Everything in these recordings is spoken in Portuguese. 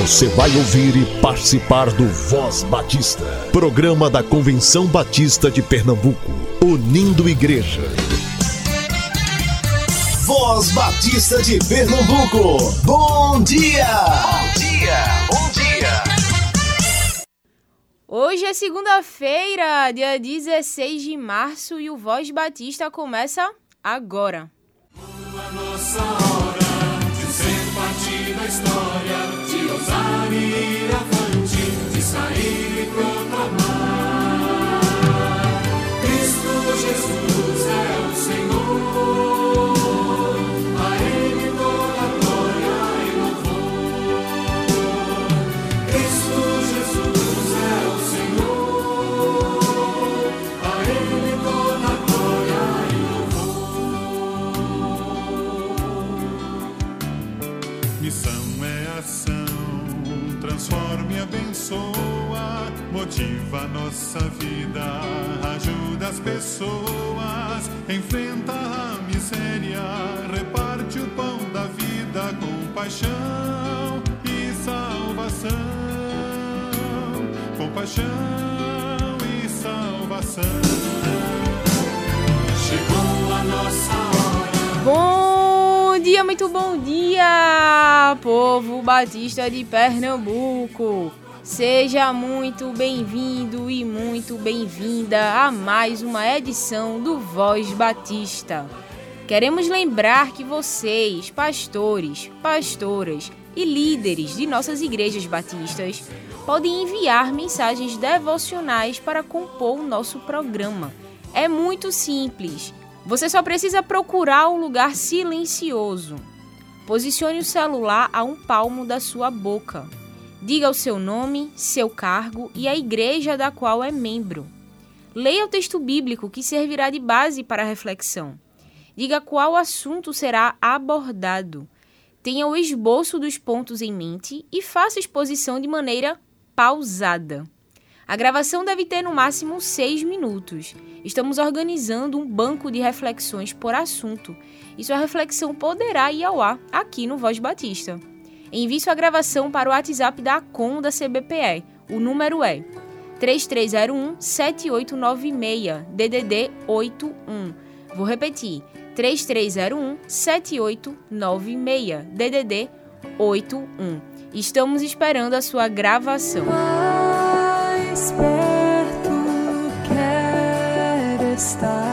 Você vai ouvir e participar do Voz Batista, programa da Convenção Batista de Pernambuco, unindo igreja. Voz Batista de Pernambuco, bom dia! Bom dia, bom dia! Hoje é segunda-feira, dia 16 de março, e o Voz Batista começa agora. A nossa hora de ser parte da história, abençoa, motiva nossa vida, ajuda as pessoas, enfrenta a miséria, reparte o pão da vida com paixão e salvação. Com paixão e salvação. Chegou a nossa hora. Bom dia, muito bom dia, povo batista de Pernambuco. Seja muito bem-vindo e muito bem-vinda a mais uma edição do Voz Batista. Queremos lembrar que vocês, pastores, pastoras e líderes de nossas igrejas batistas, podem enviar mensagens devocionais para compor o nosso programa. É muito simples. Você só precisa procurar um lugar silencioso. Posicione o celular a um palmo da sua boca. Diga o seu nome, seu cargo e a igreja da qual é membro. Leia o texto bíblico que servirá de base para a reflexão. Diga qual assunto será abordado. Tenha o esboço dos pontos em mente e faça a exposição de maneira pausada. A gravação deve ter no máximo seis minutos. Estamos organizando um banco de reflexões por assunto e sua reflexão poderá ir ao ar aqui no Voz Batista. Envie sua gravação para o WhatsApp da ACOM da CBPE. O número é 3301 7896 DDD 81. Vou repetir: 3301 7896 DDD 81. Estamos esperando a sua gravação. mais perto estar,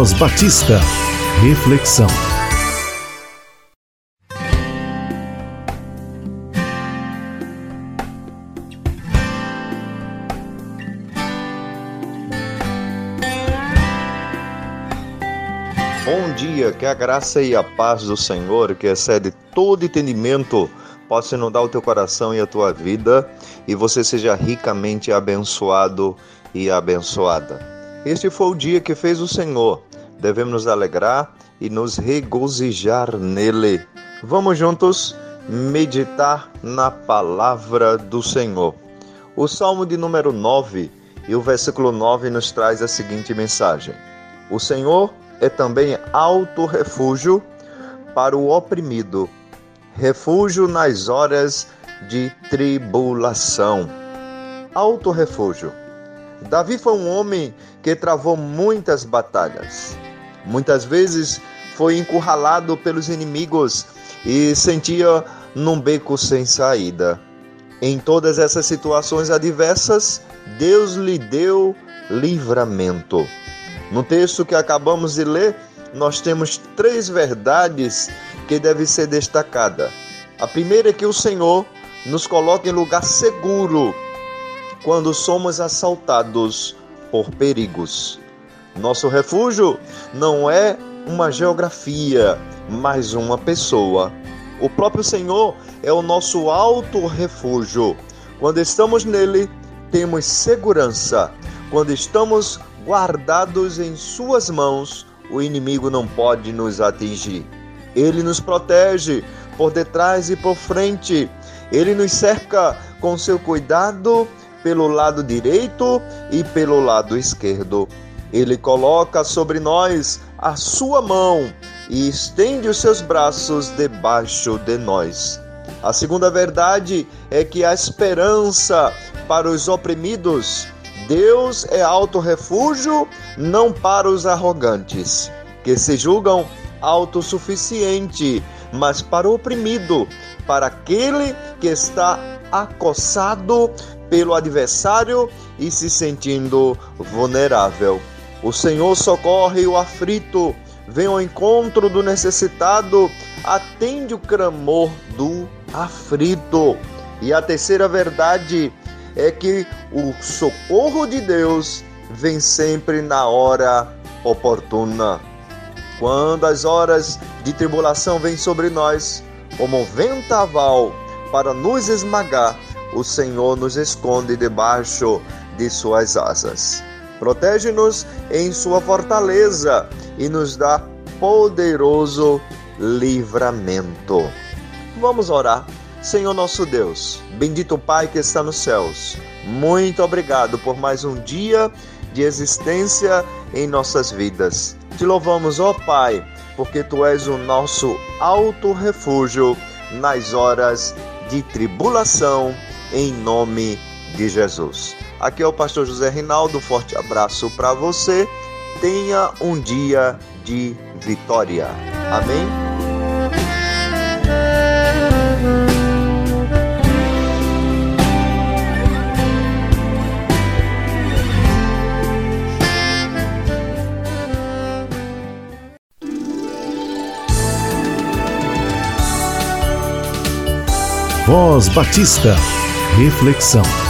Voz Batista. Reflexão. Bom dia, que a graça e a paz do Senhor, que excede todo entendimento, possa inundar o teu coração e a tua vida e você seja ricamente abençoado e abençoada. Este foi o dia que fez o Senhor, devemos nos alegrar e nos regozijar nele. Vamos juntos meditar na palavra do Senhor. O Salmo de número 9 e o versículo 9 nos traz a seguinte mensagem: O Senhor é também alto refúgio para o oprimido, refúgio nas horas de tribulação. Alto refúgio. Davi foi um homem que travou muitas batalhas. Muitas vezes foi encurralado pelos inimigos e sentia num beco sem saída. Em todas essas situações adversas, Deus lhe deu livramento. No texto que acabamos de ler, nós temos três verdades que devem ser destacadas. A primeira é que o Senhor nos coloca em lugar seguro quando somos assaltados por perigos. Nosso refúgio não é uma geografia, mas uma pessoa. O próprio Senhor é o nosso alto refúgio. Quando estamos nele, temos segurança. Quando estamos guardados em Suas mãos, o inimigo não pode nos atingir. Ele nos protege por detrás e por frente. Ele nos cerca com seu cuidado pelo lado direito e pelo lado esquerdo. Ele coloca sobre nós a sua mão e estende os seus braços debaixo de nós. A segunda verdade é que a esperança para os oprimidos, Deus é alto refúgio não para os arrogantes, que se julgam autossuficiente, mas para o oprimido, para aquele que está acossado pelo adversário e se sentindo vulnerável. O Senhor socorre o aflito, vem ao encontro do necessitado, atende o clamor do aflito. E a terceira verdade é que o socorro de Deus vem sempre na hora oportuna. Quando as horas de tribulação vêm sobre nós, como um ventaval para nos esmagar, o Senhor nos esconde debaixo de suas asas. Protege-nos em sua fortaleza e nos dá poderoso livramento. Vamos orar. Senhor nosso Deus, bendito Pai que está nos céus, muito obrigado por mais um dia de existência em nossas vidas. Te louvamos, ó Pai, porque Tu és o nosso alto refúgio nas horas de tribulação, em nome de Jesus. Aqui é o pastor José Rinaldo. Um forte abraço para você. Tenha um dia de vitória. Amém? Voz Batista. Reflexão.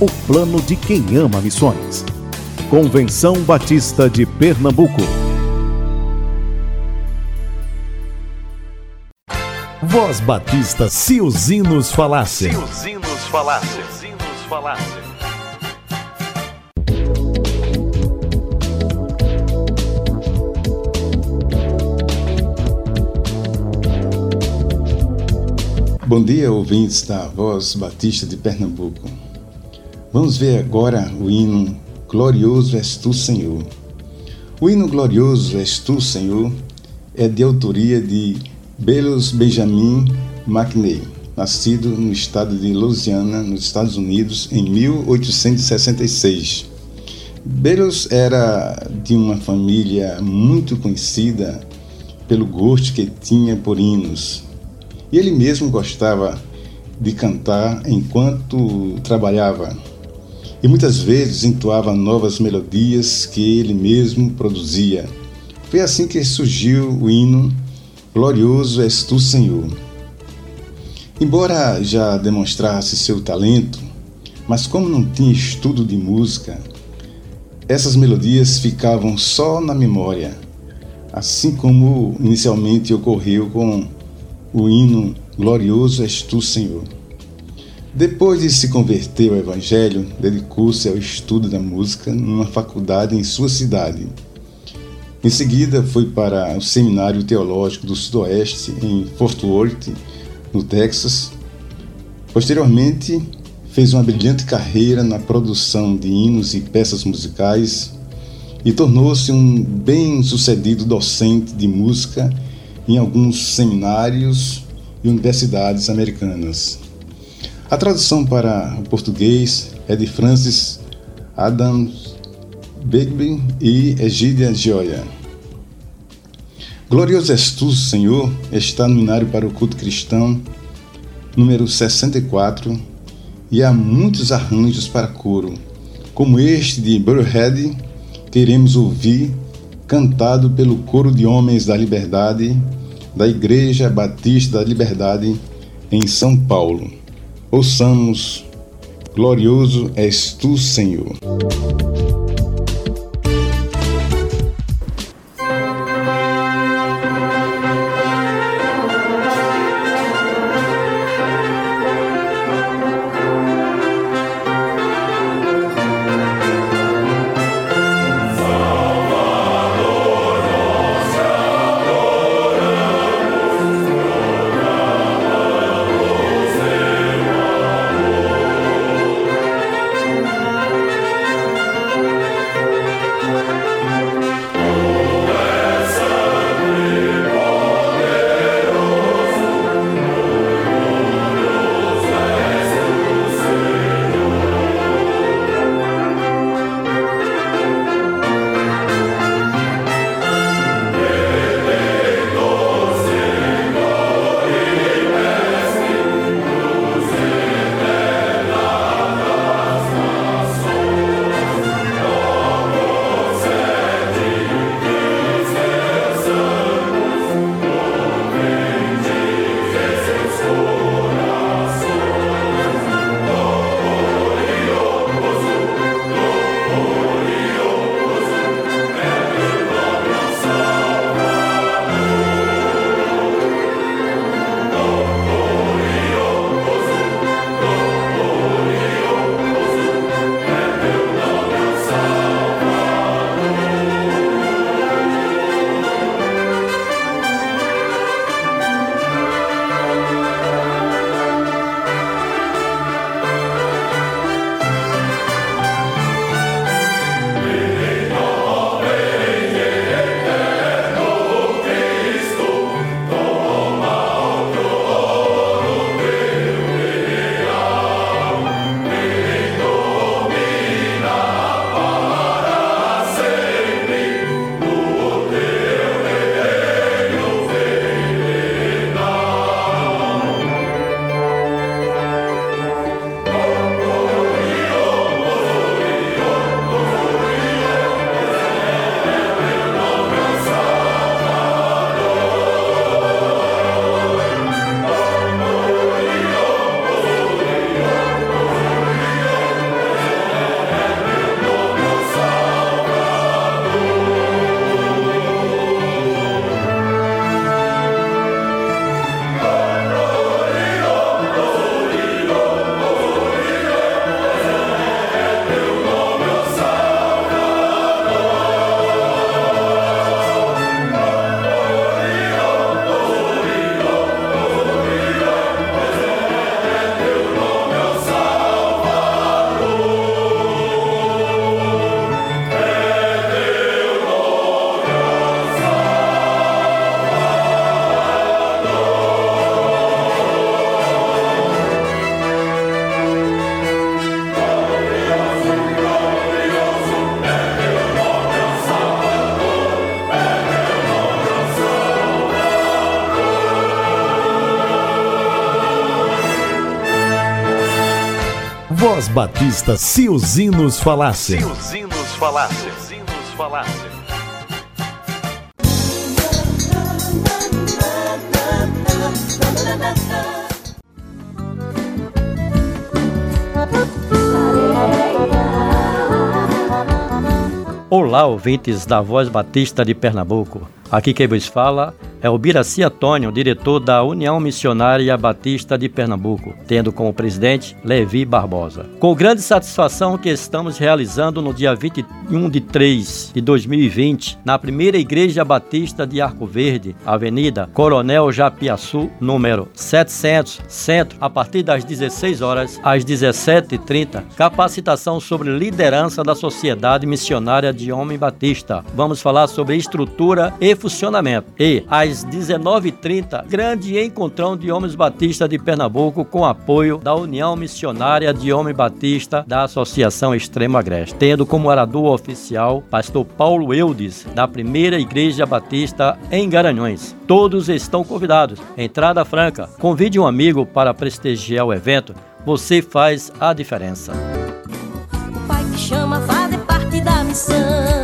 o plano de quem ama missões. Convenção Batista de Pernambuco. Voz Batista, se os hinos falassem. Se os hinos falassem. Se os hinos falassem. Bom dia, ouvintes da Voz Batista de Pernambuco. Vamos ver agora o hino Glorioso és tu, Senhor. O hino Glorioso és tu, Senhor é de autoria de Belos Benjamin McNeil, nascido no estado de Louisiana, nos Estados Unidos, em 1866. Belos era de uma família muito conhecida pelo gosto que tinha por hinos. E ele mesmo gostava de cantar enquanto trabalhava. E muitas vezes entoava novas melodias que ele mesmo produzia. Foi assim que surgiu o hino Glorioso és tu, Senhor. Embora já demonstrasse seu talento, mas como não tinha estudo de música, essas melodias ficavam só na memória, assim como inicialmente ocorreu com o hino Glorioso és tu, Senhor. Depois de se converter ao Evangelho, dedicou-se ao estudo da música numa faculdade em sua cidade. Em seguida, foi para o Seminário Teológico do Sudoeste, em Fort Worth, no Texas. Posteriormente, fez uma brilhante carreira na produção de hinos e peças musicais e tornou-se um bem-sucedido docente de música em alguns seminários e universidades americanas. A tradução para o português é de Francis Adams Bigby e Egídia Gioia. Glorioso és tu, Senhor, está no hinário para o culto cristão, número 64, e há muitos arranjos para coro, como este de Burhead, que iremos ouvir, cantado pelo coro de homens da liberdade da Igreja Batista da Liberdade em São Paulo. Ouçamos Glorioso és tu, Senhor. Batista, se os hinos falassem. Se os hinos falassem. Se os hinos falassem. Olá, ouvintes da Voz Batista de Pernambuco. Aqui quem vos fala é o Biraci Antônio, diretor da União Missionária Batista de Pernambuco, tendo como presidente Levi Barbosa. Com grande satisfação que estamos realizando no dia 21 de 3 de 2020, na primeira Igreja Batista de Arco Verde, Avenida Coronel Japiaçu, número 700, Centro, a partir das 16 horas às 17h30, capacitação sobre liderança da Sociedade Missionária de Homem Batista. Vamos falar sobre estrutura e funcionamento. E às 19h30, grande encontrão de homens batistas de Pernambuco com apoio da União Missionária de Homem Batista da Associação Extremo Agreste, tendo como orador oficial pastor Paulo Eudes, da primeira Igreja Batista em Garanhões. Todos estão convidados. Entrada franca. Convide um amigo para prestigiar o evento. Você faz a diferença. O Pai te chama fazer parte da missão.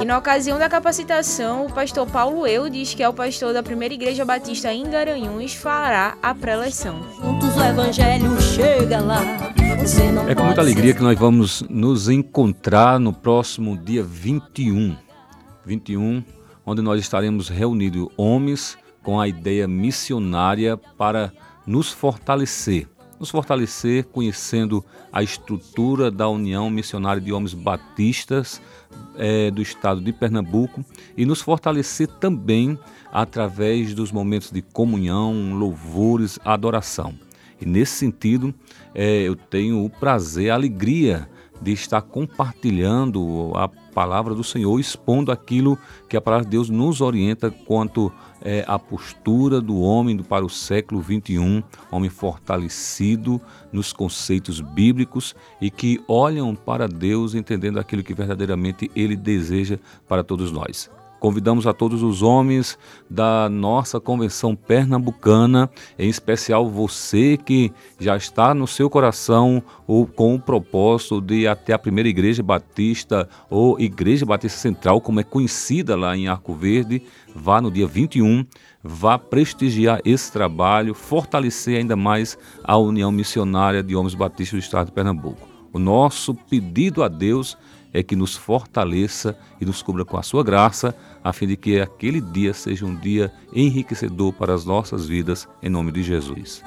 E na ocasião da capacitação, o pastor Paulo Eudes, que é o pastor da primeira igreja batista em Garanhuns, fará a preleção. Juntos o evangelho chega lá. Você não É com muita alegria que nós vamos nos encontrar no próximo dia 21. 21, onde nós estaremos reunidos homens com a ideia missionária para nos fortalecer. Nos fortalecer conhecendo a estrutura da União Missionária de Homens Batistas eh, do estado de Pernambuco e nos fortalecer também através dos momentos de comunhão, louvores, adoração. E nesse sentido, eh, eu tenho o prazer, a alegria de estar compartilhando a palavra do Senhor, expondo aquilo que a palavra de Deus nos orienta quanto eh, à postura do homem para o século 21, homem fortalecido nos conceitos bíblicos e que olham para Deus entendendo aquilo que verdadeiramente Ele deseja para todos nós. Convidamos a todos os homens da nossa convenção pernambucana, em especial você que já está no seu coração ou com o propósito de ir até a primeira igreja batista ou igreja batista central, como é conhecida lá em Arco Verde, vá no dia 21, vá prestigiar esse trabalho, fortalecer ainda mais a União Missionária de Homens Batistas do Estado de Pernambuco. O nosso pedido a Deus é que nos fortaleça e nos cubra com a sua graça, a fim de que aquele dia seja um dia enriquecedor para as nossas vidas, em nome de Jesus.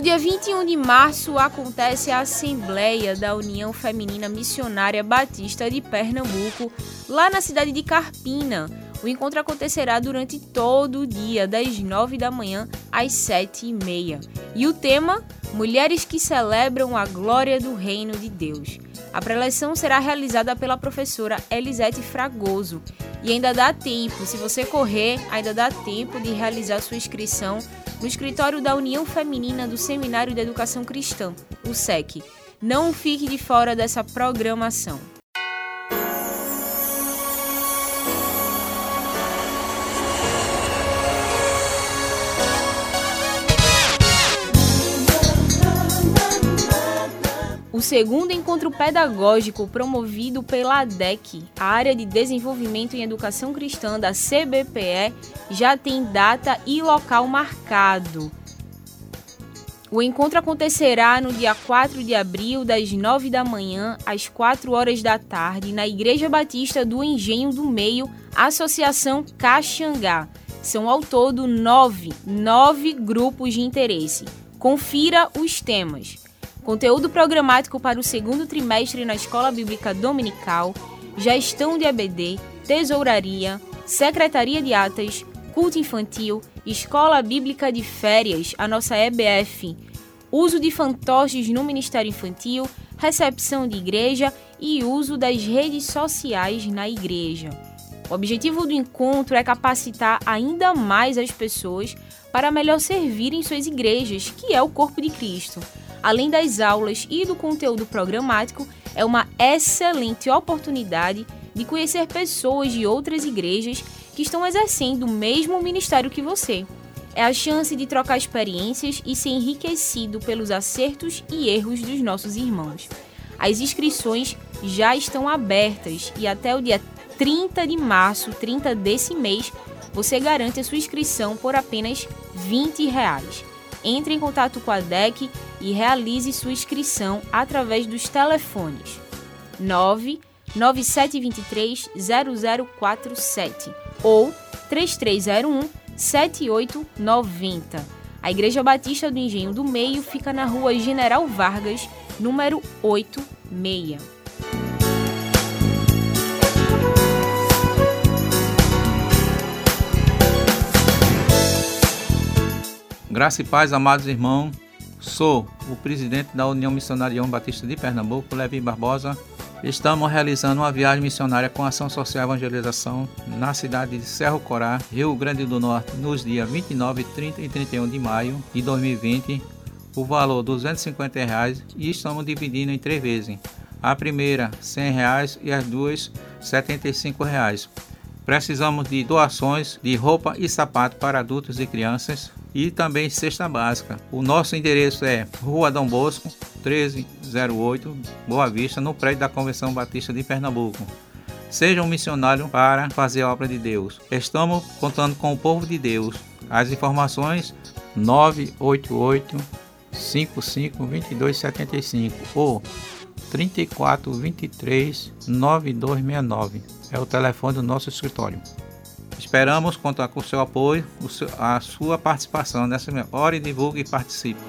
No dia 21 de março acontece a Assembleia da União Feminina Missionária Batista de Pernambuco, lá na cidade de Carpina. O encontro acontecerá durante todo o dia, das 9 da manhã às 7 e meia. E o tema: Mulheres que celebram a glória do Reino de Deus. A preleção será realizada pela professora Elisete Fragoso. E ainda dá tempo, se você correr, ainda dá tempo de realizar sua inscrição no escritório da União Feminina do Seminário de Educação Cristã, o SEC. Não fique de fora dessa programação. O segundo encontro pedagógico promovido pela ADEC, a área de desenvolvimento em educação cristã da CBPE, já tem data e local marcado. O encontro acontecerá no dia 4 de abril, das 9 da manhã às 4 horas da tarde, na Igreja Batista do Engenho do Meio, Associação Caxangá. São ao todo nove, nove grupos de interesse. Confira os temas. Conteúdo programático para o segundo trimestre na Escola Bíblica Dominical, Gestão de ABD, Tesouraria, Secretaria de Atas, Culto Infantil, Escola Bíblica de Férias, a nossa EBF, uso de fantoches no Ministério Infantil, recepção de igreja e uso das redes sociais na igreja. O objetivo do encontro é capacitar ainda mais as pessoas para melhor servir em suas igrejas, que é o corpo de Cristo. Além das aulas e do conteúdo programático, é uma excelente oportunidade de conhecer pessoas de outras igrejas que estão exercendo o mesmo ministério que você. É a chance de trocar experiências e ser enriquecido pelos acertos e erros dos nossos irmãos. As inscrições já estão abertas e até o dia 30 de março, 30 desse mês, você garante a sua inscrição por apenas 20 reais. Entre em contato com a DEC e realize sua inscrição através dos telefones 99723 0047 ou 3301 7890. A Igreja Batista do Engenho do Meio fica na rua General Vargas, número 86. Graça e paz, amados irmãos. Sou o presidente da União Missionária Batista de Pernambuco, Levi Barbosa. Estamos realizando uma viagem missionária com ação social evangelização na cidade de Cerro Corá, Rio Grande do Norte, nos dias 29, 30 e 31 de maio de 2020. O valor 250 reais, e estamos dividindo em três vezes. A primeira, 100 reais, e as duas, 75 reais. Precisamos de doações de roupa e sapato para adultos e crianças e também cesta básica. O nosso endereço é Rua Dom Bosco, 1308, Boa Vista, no prédio da Convenção Batista de Pernambuco. Seja um missionário para fazer a obra de Deus. Estamos contando com o povo de Deus. As informações 988 55 2275 ou 3423 9269. É o telefone do nosso escritório. Esperamos contar com o seu apoio, a sua participação nessa e divulgue e participe.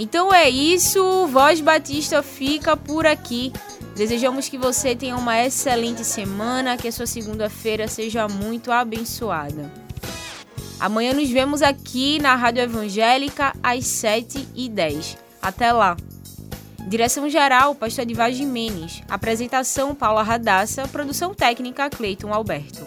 Então é isso, Voz Batista fica por aqui. Desejamos que você tenha uma excelente semana, que a sua segunda-feira seja muito abençoada. Amanhã nos vemos aqui na Rádio Evangélica às 7h10. Até lá! Direção geral, Pastor Edivar Jimenez. Apresentação, Paula Radassa. Produção técnica, Cleiton Alberto.